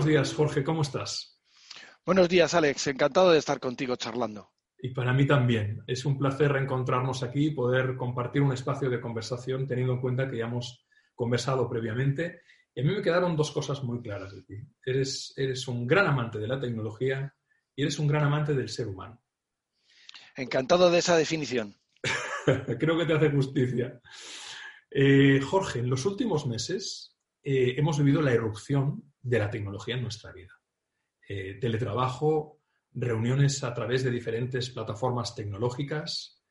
Buenos días, Jorge, ¿cómo estás? Buenos días, Alex. Encantado de estar contigo charlando. Y para mí también. Es un placer reencontrarnos aquí y poder compartir un espacio de conversación teniendo en cuenta que ya hemos conversado previamente. Y a mí me quedaron dos cosas muy claras de ti. Eres, eres un gran amante de la tecnología y eres un gran amante del ser humano. Encantado de esa definición. Creo que te hace justicia. Eh, Jorge, en los últimos meses eh, hemos vivido la irrupción de la tecnología en nuestra vida. Eh, teletrabajo, reuniones a través de diferentes plataformas tecnológicas.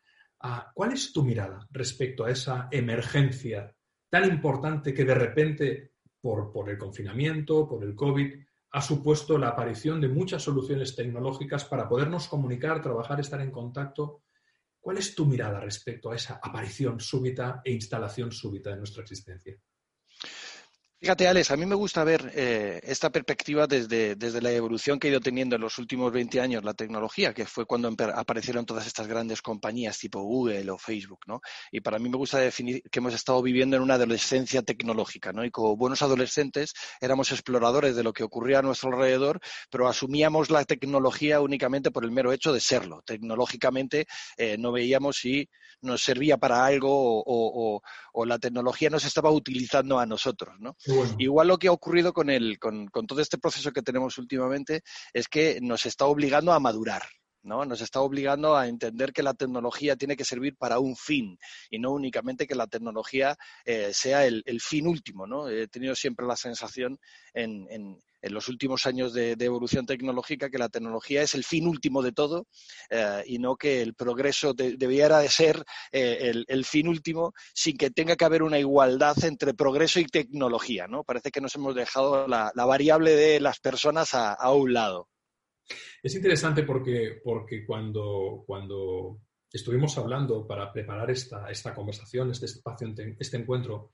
Ah, ¿Cuál es tu mirada respecto a esa emergencia tan importante que de repente, por, por el confinamiento, por el COVID, ha supuesto la aparición de muchas soluciones tecnológicas para podernos comunicar, trabajar, estar en contacto? ¿Cuál es tu mirada respecto a esa aparición súbita e instalación súbita de nuestra existencia? Fíjate, Alex, a mí me gusta ver eh, esta perspectiva desde, desde, la evolución que ha ido teniendo en los últimos 20 años la tecnología, que fue cuando aparecieron todas estas grandes compañías tipo Google o Facebook, ¿no? Y para mí me gusta definir que hemos estado viviendo en una adolescencia tecnológica, ¿no? Y como buenos adolescentes éramos exploradores de lo que ocurría a nuestro alrededor, pero asumíamos la tecnología únicamente por el mero hecho de serlo. Tecnológicamente eh, no veíamos si nos servía para algo o, o, o la tecnología nos estaba utilizando a nosotros, ¿no? Igual lo que ha ocurrido con, el, con, con todo este proceso que tenemos últimamente es que nos está obligando a madurar. ¿No? Nos está obligando a entender que la tecnología tiene que servir para un fin y no únicamente que la tecnología eh, sea el, fin último, ¿no? He tenido siempre la sensación en, los últimos años de, evolución tecnológica que la tecnología es el fin último de todo eh, y no que el progreso de, debiera de ser eh, el, fin último sin que tenga que haber una igualdad entre progreso y tecnología, ¿no? Parece que nos hemos dejado la, variable de las personas a un lado. Es interesante porque, porque cuando, cuando estuvimos hablando para preparar esta, esta conversación, este espacio, este encuentro,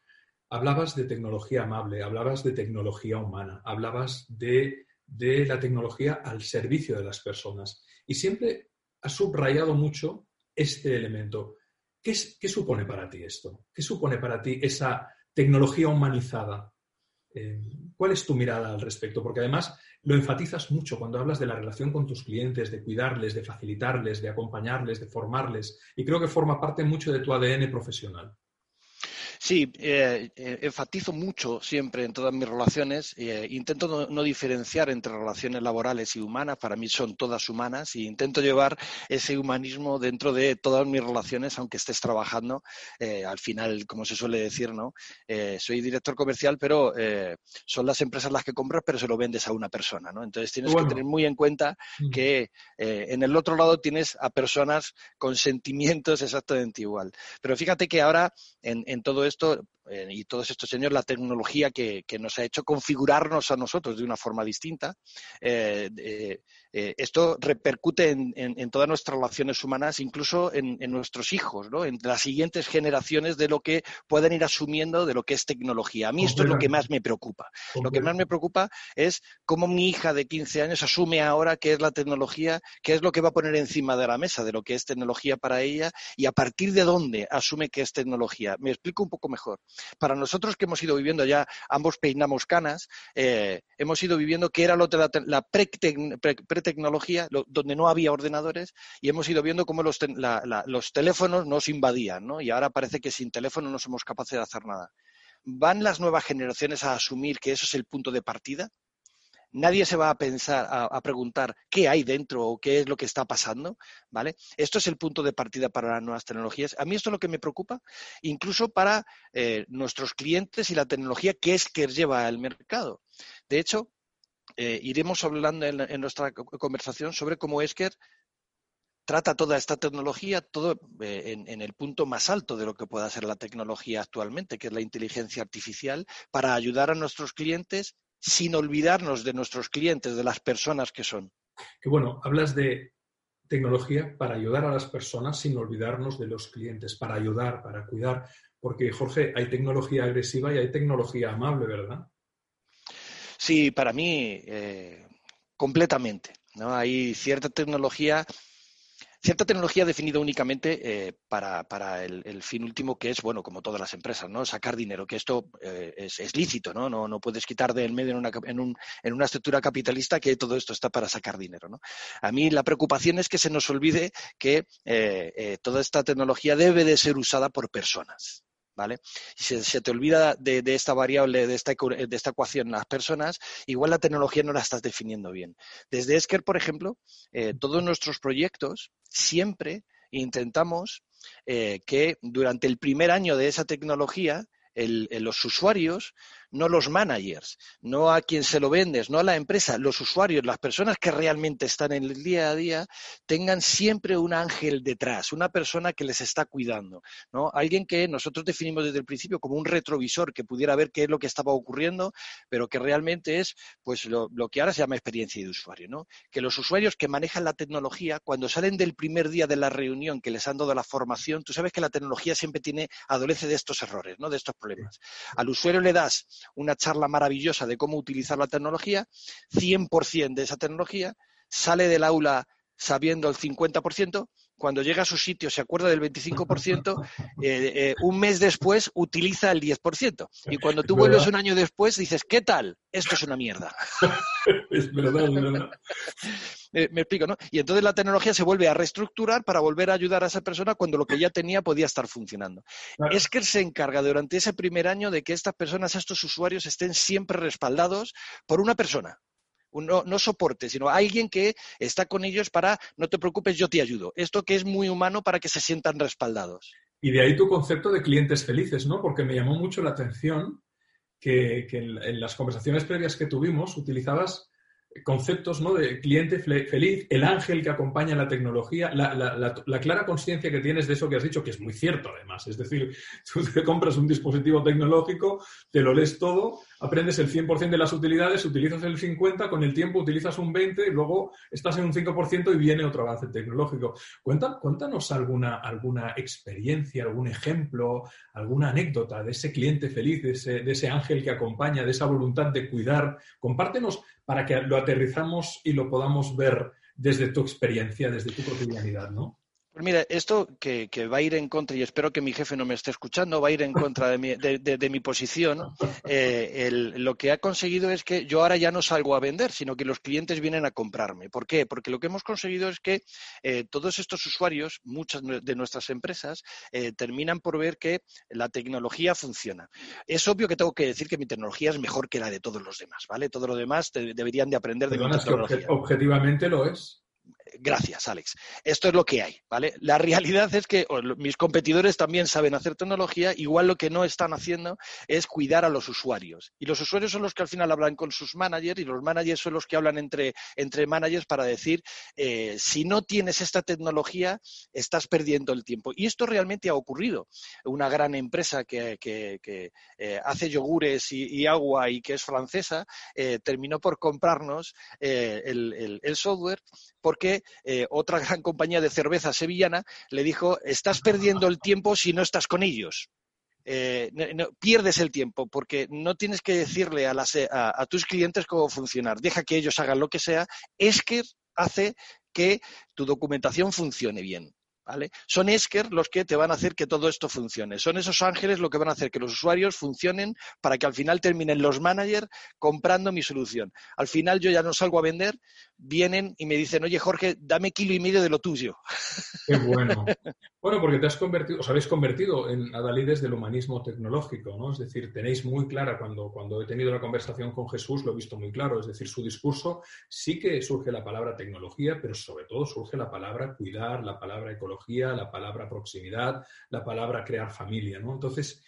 hablabas de tecnología amable, hablabas de tecnología humana, hablabas de, de la tecnología al servicio de las personas. Y siempre has subrayado mucho este elemento. ¿Qué, ¿Qué, supone para ti esto? ¿Qué supone para ti esa tecnología humanizada? Eh, ¿Cuál es tu mirada al respecto? Porque además lo enfatizas mucho cuando hablas de la relación con tus clientes, de cuidarles, de facilitarles, de acompañarles, de formarles. Y creo que forma parte mucho de tu ADN profesional. Sí, eh, enfatizo mucho siempre en todas mis relaciones. Eh, intento no, no, diferenciar entre relaciones laborales y humanas. Para mí son todas humanas y intento llevar ese humanismo dentro de todas mis relaciones, aunque estés trabajando. Eh, al final, como se suele decir, ¿no? Eh, soy director comercial, pero eh, son las empresas las que compras, pero se lo vendes a una persona, ¿no? Entonces tienes bueno. que tener muy en cuenta mm. que en el otro lado tienes a personas con sentimientos exactamente igual. Pero fíjate que ahora en, en todo esto esto eh, y todos estos años la tecnología que, que, nos ha hecho configurarnos a nosotros de una forma distinta. Eh, eh, esto repercute en, en, en, todas nuestras relaciones humanas, incluso en, en, nuestros hijos, ¿no? en las siguientes generaciones de lo que pueden ir asumiendo de lo que es tecnología. A mí esto es lo que más me preocupa. Lo que más me preocupa es cómo mi hija de 15 años asume ahora qué es la tecnología, qué es lo que va a poner encima de la mesa de lo que es tecnología para ella y a partir de dónde asume que es tecnología. Me explico un poco mejor. Para nosotros que hemos ido viviendo ya, ambos peinamos canas, eh, hemos ido viviendo que era lo de la, la pre-tecnología, pre donde no había ordenadores, y hemos ido viendo cómo los, los teléfonos nos invadían, ¿no? Y ahora parece que sin teléfono no somos capaces de hacer nada. ¿Van las nuevas generaciones a asumir que eso es el punto de partida? Nadie se va a pensar, a, preguntar qué hay dentro o qué es lo que está pasando, ¿vale? Esto es el punto de partida para las nuevas tecnologías. A mí esto es lo que me preocupa, incluso para eh, nuestros clientes y la tecnología que es que lleva al mercado. De hecho, eh, iremos hablando en, nuestra conversación sobre cómo Esker trata toda esta tecnología, todo eh, en, en, el punto más alto de lo que pueda ser la tecnología actualmente, que es la inteligencia artificial, para ayudar a nuestros clientes sin olvidarnos de nuestros clientes, de las personas que son. Que bueno, hablas de tecnología para ayudar a las personas sin olvidarnos de los clientes, para ayudar, para cuidar, porque Jorge, hay tecnología agresiva y hay tecnología amable, ¿verdad? Sí, para mí, eh, completamente. ¿no? Hay cierta tecnología cierta tecnología definida únicamente eh, para, el, fin último, que es, bueno, como todas las empresas, ¿no? Sacar dinero, que esto eh, es, lícito, ¿no? ¿no? Puedes quitar del medio en una, en, una estructura capitalista que todo esto está para sacar dinero. A mí la preocupación es que se nos olvide que eh, toda esta tecnología debe de ser usada por personas. ¿Vale? Si se, te olvida de, esta variable, de esta, de esta ecuación las personas, igual la tecnología no la estás definiendo bien. Desde Esker, por ejemplo, eh, todos nuestros proyectos siempre intentamos eh, que durante el primer año de esa tecnología los usuarios no los managers, no a quien se lo vendes, no a la empresa, los usuarios, las personas que realmente están en el día a día, tengan siempre un ángel detrás, una persona que les está cuidando, ¿no? Alguien que nosotros definimos desde el principio como un retrovisor que pudiera ver qué es lo que estaba ocurriendo, pero que realmente es pues lo, que ahora se llama experiencia de usuario, ¿no? Que los usuarios que manejan la tecnología, cuando salen del primer día de la reunión que les han dado la formación, tú sabes que la tecnología siempre tiene, adolece de estos errores, ¿no? De estos problemas. Al usuario le das una charla maravillosa de cómo utilizar la tecnología, 100% de esa tecnología, sale del aula sabiendo el 50%, cuando llega a su sitio se acuerda del 25%, eh, eh, un mes después utiliza el 10%. Y cuando tú vuelves un año después dices, ¿qué tal? Esto es una mierda. es verdad, es verdad. me explico, ¿no? Y entonces la tecnología se vuelve a reestructurar para volver a ayudar a esa persona cuando lo que ya tenía podía estar funcionando. Es que se encarga durante ese primer año de que estas personas, estos usuarios, estén siempre respaldados por una persona. No, soporte, sino alguien que está con ellos para, no te preocupes, yo te ayudo. Esto que es muy humano para que se sientan respaldados. Y de ahí tu concepto de clientes felices, ¿no? Porque me llamó mucho la atención que, en, las conversaciones previas que tuvimos utilizabas conceptos ¿no? de cliente feliz, el ángel que acompaña la tecnología, la, clara conciencia que tienes de eso que has dicho, que es muy cierto además. Es decir, tú te compras un dispositivo tecnológico, te lo lees todo, aprendes el 100% de las utilidades, utilizas el 50%, con el tiempo utilizas un 20% y luego estás en un 5% y viene otro avance tecnológico. cuéntanos alguna, alguna experiencia, algún ejemplo, alguna anécdota de ese cliente feliz, de ese, de ese ángel que acompaña, de esa voluntad de cuidar. Compártenos para que lo aterrizamos y lo podamos ver desde tu experiencia, desde tu cotidianidad, ¿no? Pues mira, esto que, va a ir en contra, y espero que mi jefe no me esté escuchando, va a ir en contra de mi, de, mi posición. Eh, lo que ha conseguido es que yo ahora ya no salgo a vender, sino que los clientes vienen a comprarme. ¿Por qué? Porque lo que hemos conseguido es que eh, todos estos usuarios, muchas de nuestras empresas, eh, terminan por ver que la tecnología funciona. Es obvio que tengo que decir que mi tecnología es mejor que la de todos los demás, ¿vale? Todos los demás deberían de aprender de mi tecnología. objetivamente lo es. Gracias, Alex. Esto es lo que hay, ¿vale? La realidad es que mis competidores también saben hacer tecnología, igual lo que no están haciendo es cuidar a los usuarios. Y los usuarios son los que al final hablan con sus managers y los managers son los que hablan entre, entre managers para decir, eh, si no tienes esta tecnología, estás perdiendo el tiempo. Y esto realmente ha ocurrido. Una gran empresa que, eh, hace yogures y, agua y que es francesa, eh, terminó por comprarnos el, el software porque eh, otra gran compañía de cerveza sevillana le dijo, estás perdiendo el tiempo si no estás con ellos. Eh, pierdes el tiempo porque no tienes que decirle a, a, tus clientes cómo funcionar. Deja que ellos hagan lo que sea. Es que hace que tu documentación funcione bien. Son Esker los que te van a hacer que todo esto funcione. Son esos ángeles lo que van a hacer que los usuarios funcionen para que al final terminen los managers comprando mi solución. Al final yo ya no salgo a vender, vienen y me dicen, oye Jorge, dame kilo y medio de lo tuyo. Qué bueno. Bueno, porque te has convertido, os habéis convertido en adalides del humanismo tecnológico, ¿no? Es decir, tenéis muy clara, cuando, cuando he tenido la conversación con Jesús, lo he visto muy claro, es decir, su discurso sí que surge la palabra tecnología, pero sobre todo surge la palabra cuidar, la palabra ecología, la palabra proximidad, la palabra crear familia, ¿no? Entonces,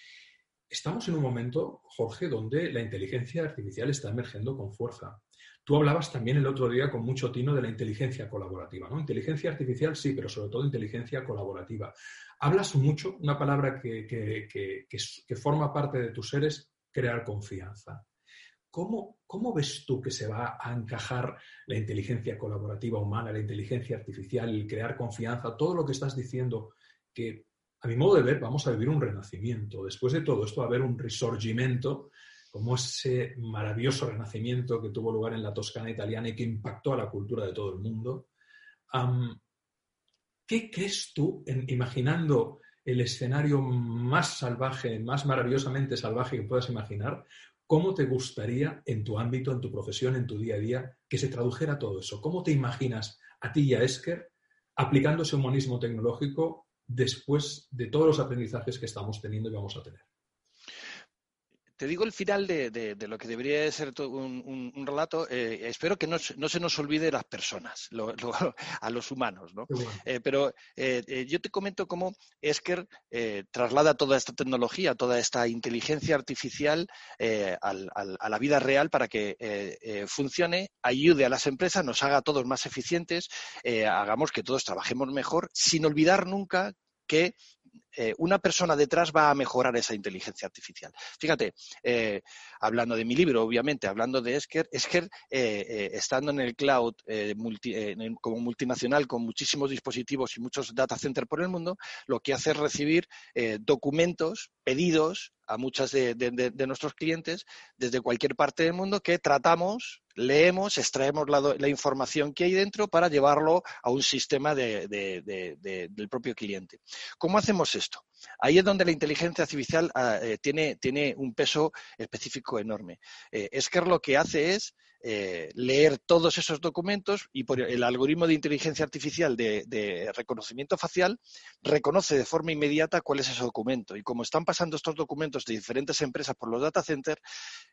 estamos en un momento, Jorge, donde la inteligencia artificial está emergiendo con fuerza. Tú hablabas también el otro día con mucho tino de la inteligencia colaborativa, ¿no? Inteligencia artificial sí, pero sobre todo inteligencia colaborativa. Hablas mucho, una palabra que, que, forma parte de tus seres, crear confianza. ¿Cómo, ¿Cómo, ves tú que se va a encajar la inteligencia colaborativa humana, la inteligencia artificial, el crear confianza, todo lo que estás diciendo, que a mi modo de ver vamos a vivir un renacimiento. Después de todo esto va a haber un risorgimento como ese maravilloso renacimiento que tuvo lugar en la Toscana italiana y que impactó a la cultura de todo el mundo. ¿qué crees tú, imaginando el escenario más salvaje, más maravillosamente salvaje que puedas imaginar, cómo te gustaría en tu ámbito, en tu profesión, en tu día a día, que se tradujera todo eso? ¿Cómo te imaginas a ti y a Esker aplicando ese humanismo tecnológico después de todos los aprendizajes que estamos teniendo y vamos a tener? Te digo el final de, lo que debería ser un, un, relato. Eh, espero que no, se nos olvide las personas, a los humanos, ¿no? Eh, pero eh, yo te comento cómo Esker traslada toda esta tecnología, toda esta inteligencia artificial a la vida real para que funcione, ayude a las empresas, nos haga a todos más eficientes, hagamos que todos trabajemos mejor, sin olvidar nunca que eh, una persona detrás va a mejorar esa inteligencia artificial. Fíjate, eh, hablando de mi libro, obviamente, hablando de Esker, Esker, eh, estando en el cloud como multinacional con muchísimos dispositivos y muchos data centers por el mundo, lo que hace es recibir documentos, pedidos a muchos de, nuestros clientes desde cualquier parte del mundo que tratamos, leemos, extraemos la, información que hay dentro para llevarlo a un sistema del propio cliente. ¿Cómo hacemos esto? Ahí es donde la inteligencia artificial ah, eh, tiene, tiene, un peso específico enorme. Eh, es que lo que hace es eh, leer todos esos documentos y por el algoritmo de inteligencia artificial de, reconocimiento facial reconoce de forma inmediata cuál es ese documento. Y como están pasando estos documentos de diferentes empresas por los data centers,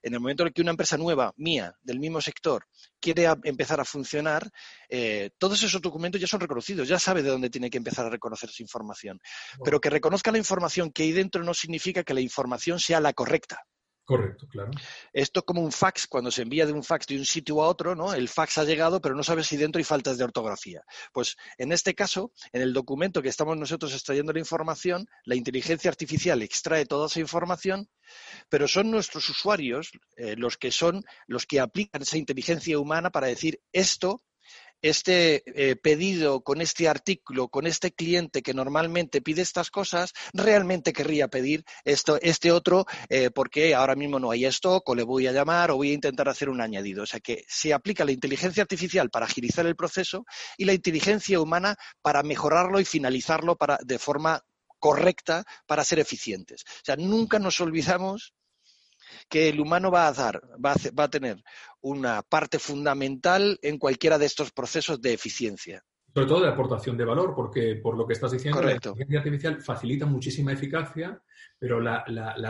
en el momento en que una empresa nueva, mía, del mismo sector, quiere empezar a funcionar, eh, todos esos documentos ya son reconocidos, ya sabe de dónde tiene que empezar a reconocer esa información. Pero que reconozca la información que hay dentro no significa que la información sea la correcta. Correcto, claro. Esto es como un fax, cuando se envía de un fax de un sitio a otro, ¿no? El fax ha llegado, pero no sabes si dentro hay faltas de ortografía. Pues en este caso, en el documento que estamos nosotros extrayendo la información, la inteligencia artificial extrae toda esa información, pero son nuestros usuarios eh, los que son los que aplican esa inteligencia humana para decir esto este eh, pedido con este artículo, con este cliente que normalmente pide estas cosas, realmente querría pedir esto, este otro eh, porque ahora mismo no hay stock o le voy a llamar o voy a intentar hacer un añadido. O sea que se aplica la inteligencia artificial para agilizar el proceso y la inteligencia humana para mejorarlo y finalizarlo para, de forma correcta para ser eficientes. O sea, nunca nos olvidamos que el humano va a dar, va a, tener una parte fundamental en cualquiera de estos procesos de eficiencia. Sobre todo de aportación de valor, porque por lo que estás diciendo, la inteligencia artificial facilita muchísima eficacia, pero la,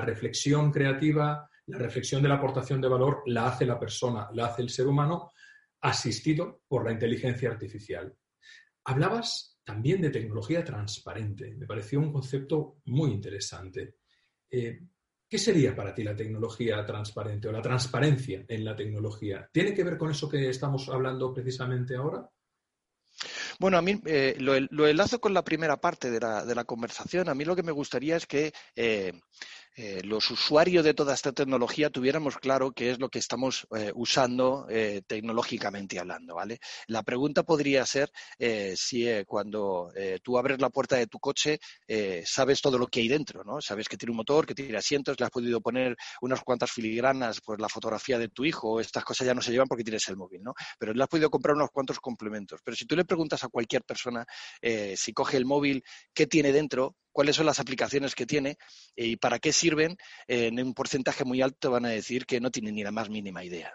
reflexión creativa, la reflexión de la aportación de valor la hace la persona, la hace el ser humano, asistido por la inteligencia artificial. Hablabas también de tecnología transparente. Me pareció un concepto muy interesante. Eh, ¿Qué sería para ti la tecnología transparente o la transparencia en la tecnología? ¿Tiene que ver con eso que estamos hablando precisamente ahora? Bueno, a mí eh, lo, enlazo con la primera parte de la, conversación. A mí lo que me gustaría es que eh, eh, los usuarios de toda esta tecnología tuviéramos claro qué es lo que estamos eh, usando eh, tecnológicamente hablando, ¿vale? La pregunta podría ser si cuando tú abres la puerta de tu coche sabes todo lo que hay dentro, ¿no? Sabes que tiene un motor, que tiene asientos, le has podido poner unas cuantas filigranas, pues la fotografía de tu hijo, estas cosas ya no se llevan porque tienes el móvil, ¿no? Pero le has podido comprar unos cuantos complementos. Pero si tú le preguntas a cualquier persona si coge el móvil, qué tiene dentro, cuáles son las aplicaciones que tiene y para qué sirven, en un porcentaje muy alto van a decir que no tienen ni la más mínima idea.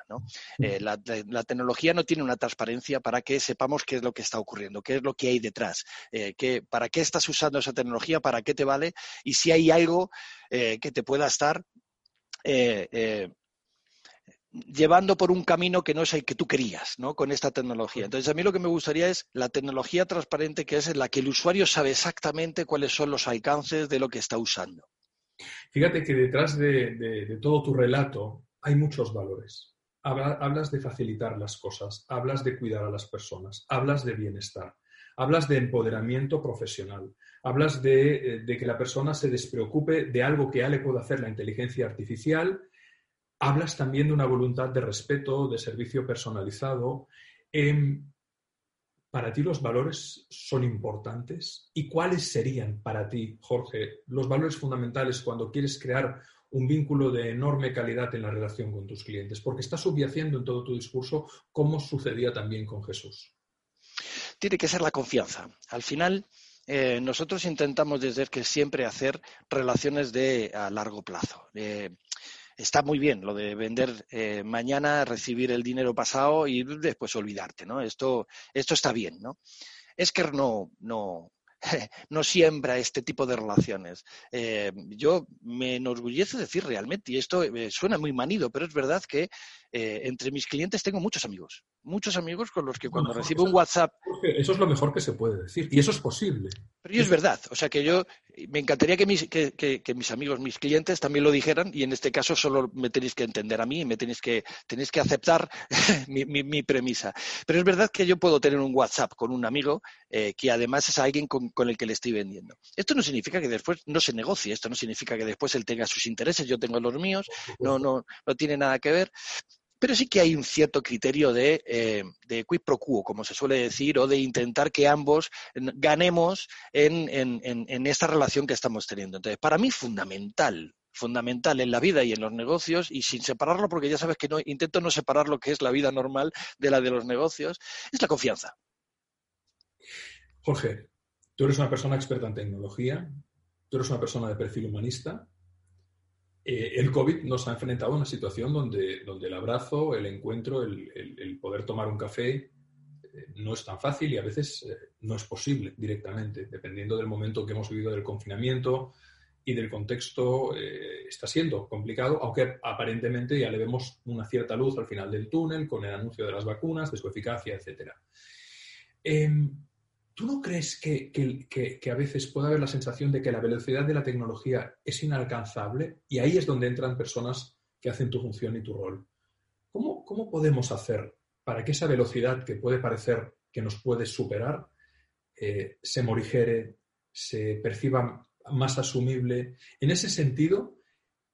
Eh, la, tecnología no tiene una transparencia para que sepamos qué es lo que está ocurriendo, qué es lo que hay detrás, eh, para qué estás usando esa tecnología, para qué te vale y si hay algo eh, que te pueda estar llevando por un camino que no es el que tú querías, ¿no? Con esta tecnología. Entonces, a mí lo que me gustaría es la tecnología transparente, que es en la que el usuario sabe exactamente cuáles son los alcances de lo que está usando. Fíjate que detrás de, todo tu relato hay muchos valores. Hablas de facilitar las cosas, hablas de cuidar a las personas, hablas de bienestar, hablas de empoderamiento profesional, hablas de, eh, que la persona se despreocupe de algo que ya le puede hacer la inteligencia artificial hablas también de una voluntad de respeto, de servicio personalizado. Em, ¿Para ti los valores son importantes? ¿Y cuáles serían para ti, Jorge, los valores fundamentales cuando quieres crear un vínculo de enorme calidad en la relación con tus clientes? Porque estás subyaciendo en todo tu discurso cómo sucedía también con Jesús. tiene que ser la confianza. Al final, eh, nosotros intentamos desde que siempre hacer relaciones de a largo plazo. Eh, está muy bien lo de vender eh, mañana, recibir el dinero pasado y después olvidarte, ¿no? Esto, esto está bien, ¿no? Es que no, no, no siembra este tipo de relaciones. yo me enorgullece decir realmente, y esto suena muy manido, pero es verdad que entre mis clientes tengo muchos amigos muchos amigos con los que cuando recibo un WhatsApp... Eso es lo mejor que se puede decir y eso es posible. Pero es verdad, o sea que yo me encantaría que mis, que, mis amigos, mis clientes también lo dijeran y en este caso solo me tenéis que entender a mí y me tenéis que, tenéis que aceptar mi, premisa. Pero es verdad que yo puedo tener un WhatsApp con un amigo eh, que además es alguien con, con, el que le estoy vendiendo. Esto no significa que después no se negocie, esto no significa que después él tenga sus intereses, yo tengo los míos, no, no, no tiene nada que ver pero sí que hay un cierto criterio de, eh, quid pro quo, como se suele decir, o de intentar que ambos ganemos en, en, esta relación que estamos teniendo. Entonces, para mí, fundamental, fundamental en la vida y en los negocios, y sin separarlo, porque ya sabes que no, intento no separar lo que es la vida normal de la de los negocios, es la confianza. Jorge, tú eres una persona experta en tecnología, tú eres una persona de perfil humanista, eh, el COVID nos ha enfrentado a una situación donde, donde el abrazo, el encuentro, el, poder tomar un café eh, no es tan fácil y a veces eh, no es posible directamente, dependiendo del momento que hemos vivido del confinamiento y del contexto, está siendo complicado, aunque aparentemente ya le vemos una cierta luz al final del túnel con el anuncio de las vacunas, de su eficacia, etc. ¿Tú no crees que, a veces puede haber la sensación de que la velocidad de la tecnología es inalcanzable? Y ahí es donde entran personas que hacen tu función y tu rol. ¿Cómo, podemos hacer para que esa velocidad que puede parecer que nos puede superar eh, se morigere, se perciba más asumible? En ese sentido,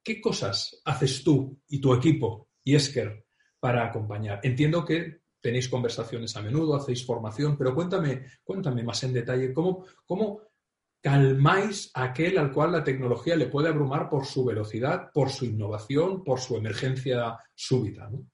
¿qué cosas haces tú y tu equipo y Esker para acompañar? Entiendo que tenéis conversaciones a menudo, hacéis formación, pero cuéntame, cuéntame más en detalle cómo, cómo calmáis a aquel al cual la tecnología le puede abrumar por su velocidad, por su innovación, por su emergencia súbita. ¿no?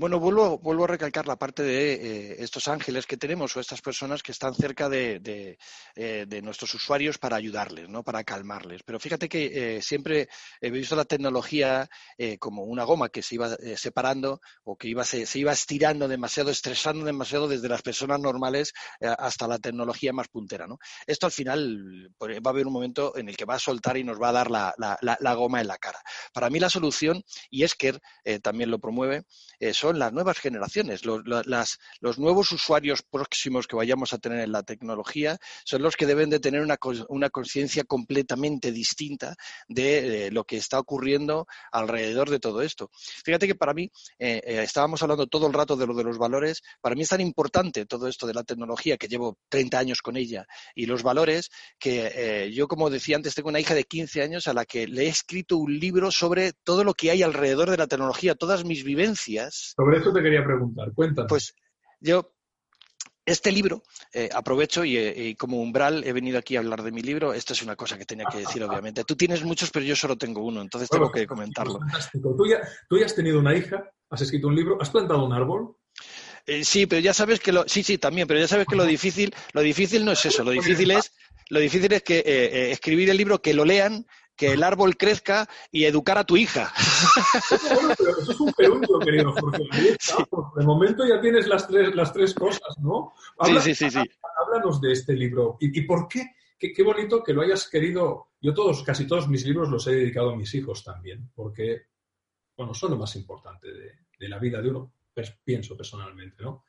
Bueno, vuelvo, vuelvo a recalcar la parte de eh, estos ángeles que tenemos o estas personas que están cerca de, eh, nuestros usuarios para ayudarles, ¿no? para calmarles. Pero fíjate que eh, siempre he visto la tecnología como una goma que se iba separando o que iba, se, iba estirando demasiado, estresando demasiado desde las personas normales hasta la tecnología más puntera. Esto al final pues, va a haber un momento en el que va a soltar y nos va a dar la, la goma en la cara. Para mí la solución, y Esker también lo promueve, son son las nuevas generaciones, los, nuevos usuarios próximos que vayamos a tener en la tecnología son los que deben de tener una, conciencia completamente distinta de, lo que está ocurriendo alrededor de todo esto. Fíjate que para mí, eh, eh, estábamos hablando todo el rato de lo de los valores, para mí es tan importante todo esto de la tecnología, que llevo 30 años con ella, y los valores, que eh, yo, como decía antes, tengo una hija de 15 años a la que le he escrito un libro sobre todo lo que hay alrededor de la tecnología, todas mis vivencias sobre esto te quería preguntar, cuéntanos. Pues yo, este libro, eh, aprovecho eh, y, como umbral he venido aquí a hablar de mi libro. Esto es una cosa que tenía que decir, obviamente. Tú tienes muchos, pero yo solo tengo uno, entonces tengo que comentarlo. Fantástico. ¿Tú ya, tú ya has tenido una hija, has escrito un libro, has plantado un árbol. Eh, sí, pero ya sabes que lo, sí, sí, también, pero ya sabes que lo difícil, lo difícil no es eso, lo difícil es, lo difícil es que escribir el libro, que lo lean que el árbol crezca y educar a tu hija. Bueno, pero eso es un perunto, querido Jorge. De momento ya tienes las tres, las tres cosas, ¿no? sí, sí, sí, Háblanos de este libro. ¿Y, por qué? qué? bonito que lo hayas querido. Yo todos, casi todos mis libros los he dedicado a mis hijos también, porque, bueno, son lo más importante de, de la vida de uno, pienso personalmente, ¿no?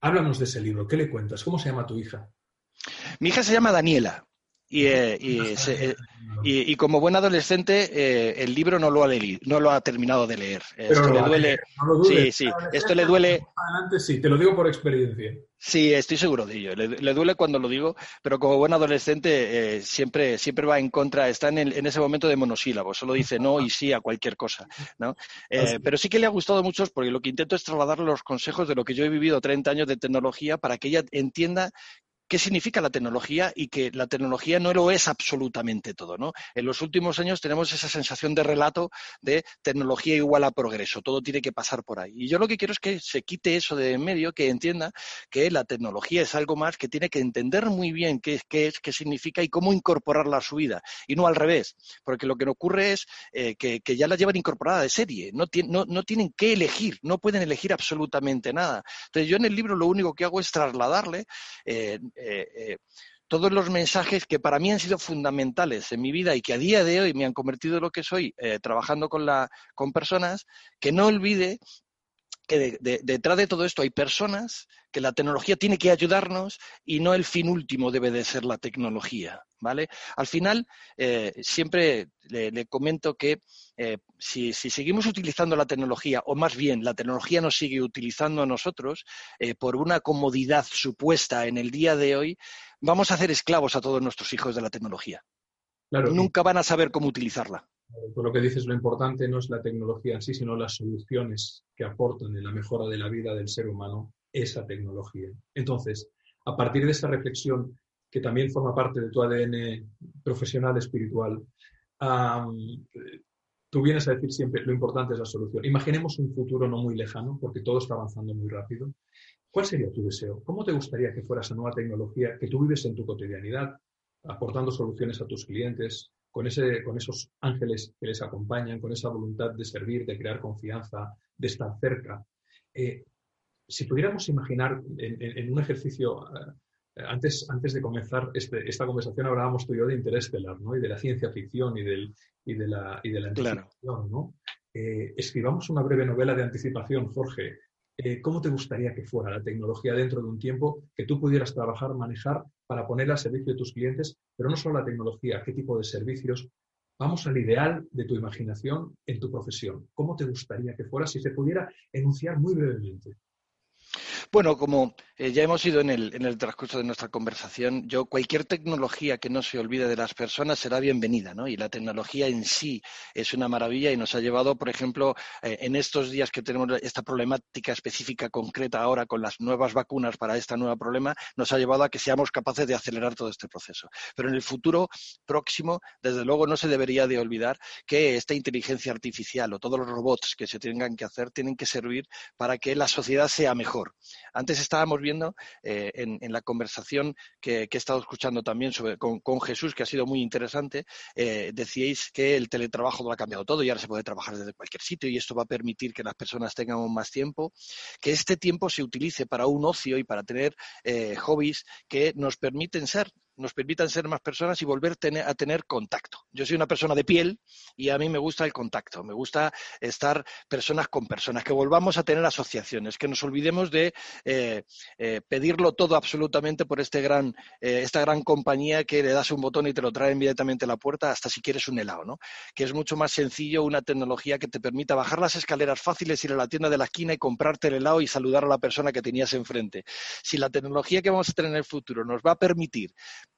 Háblanos de ese libro. ¿Qué le cuentas? ¿Cómo se llama tu hija? Mi hija se llama Daniela. Y, eh, eh, y, y, como buen adolescente, eh, el libro no lo ha leído, no lo ha terminado de leer. Esto le duele. sí, sí. Esto le duele. Adelante, sí, te lo digo por experiencia. Sí, estoy seguro de ello. Le, duele cuando lo digo, pero como buen adolescente siempre, siempre va en contra, está en, en, ese momento de monosílabos, solo dice no y sí a cualquier cosa. ¿no? pero sí que le ha gustado a muchos porque lo que intento es trasladarle los consejos de lo que yo he vivido 30 años de tecnología para que ella entienda qué significa la tecnología y que la tecnología no lo es absolutamente todo. ¿no? En los últimos años tenemos esa sensación de relato de tecnología igual a progreso, todo tiene que pasar por ahí. Y yo lo que quiero es que se quite eso de en medio, que entienda que la tecnología es algo más que tiene que entender muy bien qué, es, qué significa y cómo incorporarla a su vida, y no al revés, porque lo que ocurre es eh, que, ya la llevan incorporada de serie, no, no, tienen que elegir, no pueden elegir absolutamente nada. Entonces yo en el libro lo único que hago es trasladarle eh, eh, todos los mensajes que para mí han sido fundamentales en mi vida y que a día de hoy me han convertido en lo que soy, trabajando con, la, con personas, que no olvide que detrás de todo esto hay personas, que la tecnología tiene que ayudarnos y no el fin último debe de ser la tecnología, ¿vale? Al final, eh, siempre le, comento que eh, si, seguimos utilizando la tecnología, o más bien la tecnología nos sigue utilizando a nosotros eh, por una comodidad supuesta en el día de hoy, vamos a hacer esclavos a todos nuestros hijos de la tecnología. Nunca van a saber cómo utilizarla. Por lo que dices, lo importante no es la tecnología en sí, sino las soluciones que aportan en la mejora de la vida del ser humano esa tecnología. Entonces, a partir de esa reflexión, que también forma parte de tu ADN profesional espiritual, tú vienes a decir siempre lo importante es la solución. Imaginemos un futuro no muy lejano, porque todo está avanzando muy rápido. ¿Cuál sería tu deseo? ¿Cómo te gustaría que fuera esa nueva tecnología que tú vives en tu cotidianidad, aportando soluciones a tus clientes, con, ese, con esos ángeles que les acompañan, con esa voluntad de servir, de crear confianza, de estar cerca. Eh, si pudiéramos imaginar en, un ejercicio, eh, antes, antes de comenzar este, esta conversación hablábamos tú y yo de Interestelar, ¿no? Y de la ciencia ficción y, del, y, de, la, y de la anticipación, ¿no? Eh, escribamos una breve novela de anticipación, Jorge, eh, ¿cómo te gustaría que fuera la tecnología dentro de un tiempo que tú pudieras trabajar, manejar para ponerla al servicio de tus clientes? Pero no solo la tecnología, qué tipo de servicios. Vamos al ideal de tu imaginación en tu profesión. ¿Cómo te gustaría que fuera si se pudiera enunciar muy brevemente? Bueno, como eh, ya hemos ido en el, en el transcurso de nuestra conversación, yo cualquier tecnología que no se olvide de las personas será bienvenida, ¿no? Y la tecnología en sí es una maravilla y nos ha llevado, por ejemplo, eh, en estos días que tenemos esta problemática específica concreta ahora con las nuevas vacunas para este nuevo problema, nos ha llevado a que seamos capaces de acelerar todo este proceso. Pero en el futuro próximo, desde luego, no se debería de olvidar que esta inteligencia artificial o todos los robots que se tengan que hacer tienen que servir para que la sociedad sea mejor. Antes estábamos viendo eh, en, la conversación que, he estado escuchando también con, Jesús, que ha sido muy interesante, eh, decíais que el teletrabajo lo ha cambiado todo y ahora se puede trabajar desde cualquier sitio y esto va a permitir que las personas tengan más tiempo, que este tiempo se utilice para un ocio y para tener eh, hobbies que nos permiten ser nos permitan ser más personas y volver a tener contacto. Yo soy una persona de piel y a mí me gusta el contacto, me gusta estar personas con personas, que volvamos a tener asociaciones, que nos olvidemos de eh, eh, pedirlo todo absolutamente por este gran, eh, esta gran compañía que le das un botón y te lo trae inmediatamente a la puerta, hasta si quieres un helado, ¿no? Que es mucho más sencillo una tecnología que te permita bajar las escaleras fáciles, ir a la tienda de la esquina y comprarte el helado y saludar a la persona que tenías enfrente. Si la tecnología que vamos a tener en el futuro nos va a permitir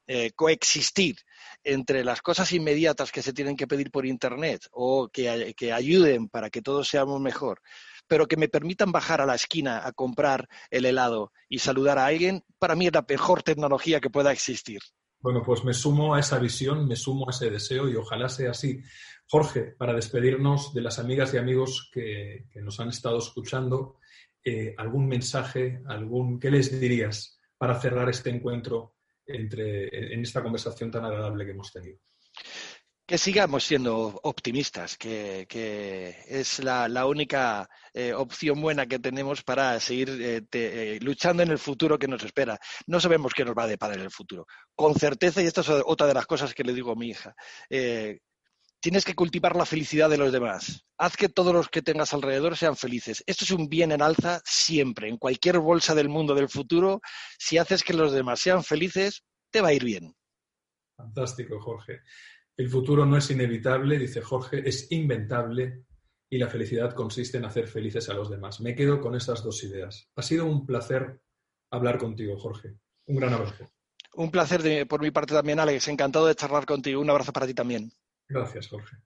eh, coexistir entre las cosas inmediatas que se tienen que pedir por Internet o que, que, ayuden para que todos seamos mejor, pero que me permitan bajar a la esquina a comprar el helado y saludar a alguien, para mí es la mejor tecnología que pueda existir. Bueno, pues me sumo a esa visión, me sumo a ese deseo y ojalá sea así. Jorge, para despedirnos de las amigas y amigos que, nos han estado escuchando, eh, ¿algún mensaje, algún, qué les dirías para cerrar este encuentro entre, en esta conversación tan agradable que hemos tenido. Que sigamos siendo optimistas, que, es la, única eh, opción buena que tenemos para seguir eh, eh, luchando en el futuro que nos espera. No sabemos qué nos va a deparar el futuro. Con certeza, y esta es otra de las cosas que le digo a mi hija, tienes que cultivar la felicidad de los demás. Haz que todos los que tengas alrededor sean felices. Esto es un bien en alza siempre, en cualquier bolsa del mundo del futuro. Si haces que los demás sean felices, te va a ir bien. Fantástico, Jorge. El futuro no es inevitable, dice Jorge, es inventable y la felicidad consiste en hacer felices a los demás. Me quedo con esas dos ideas. Ha sido un placer hablar contigo, Jorge. Un gran abrazo. Un placer por mi parte también, Alex. Encantado de charlar contigo. Un abrazo para ti también. Gracias, Jorge.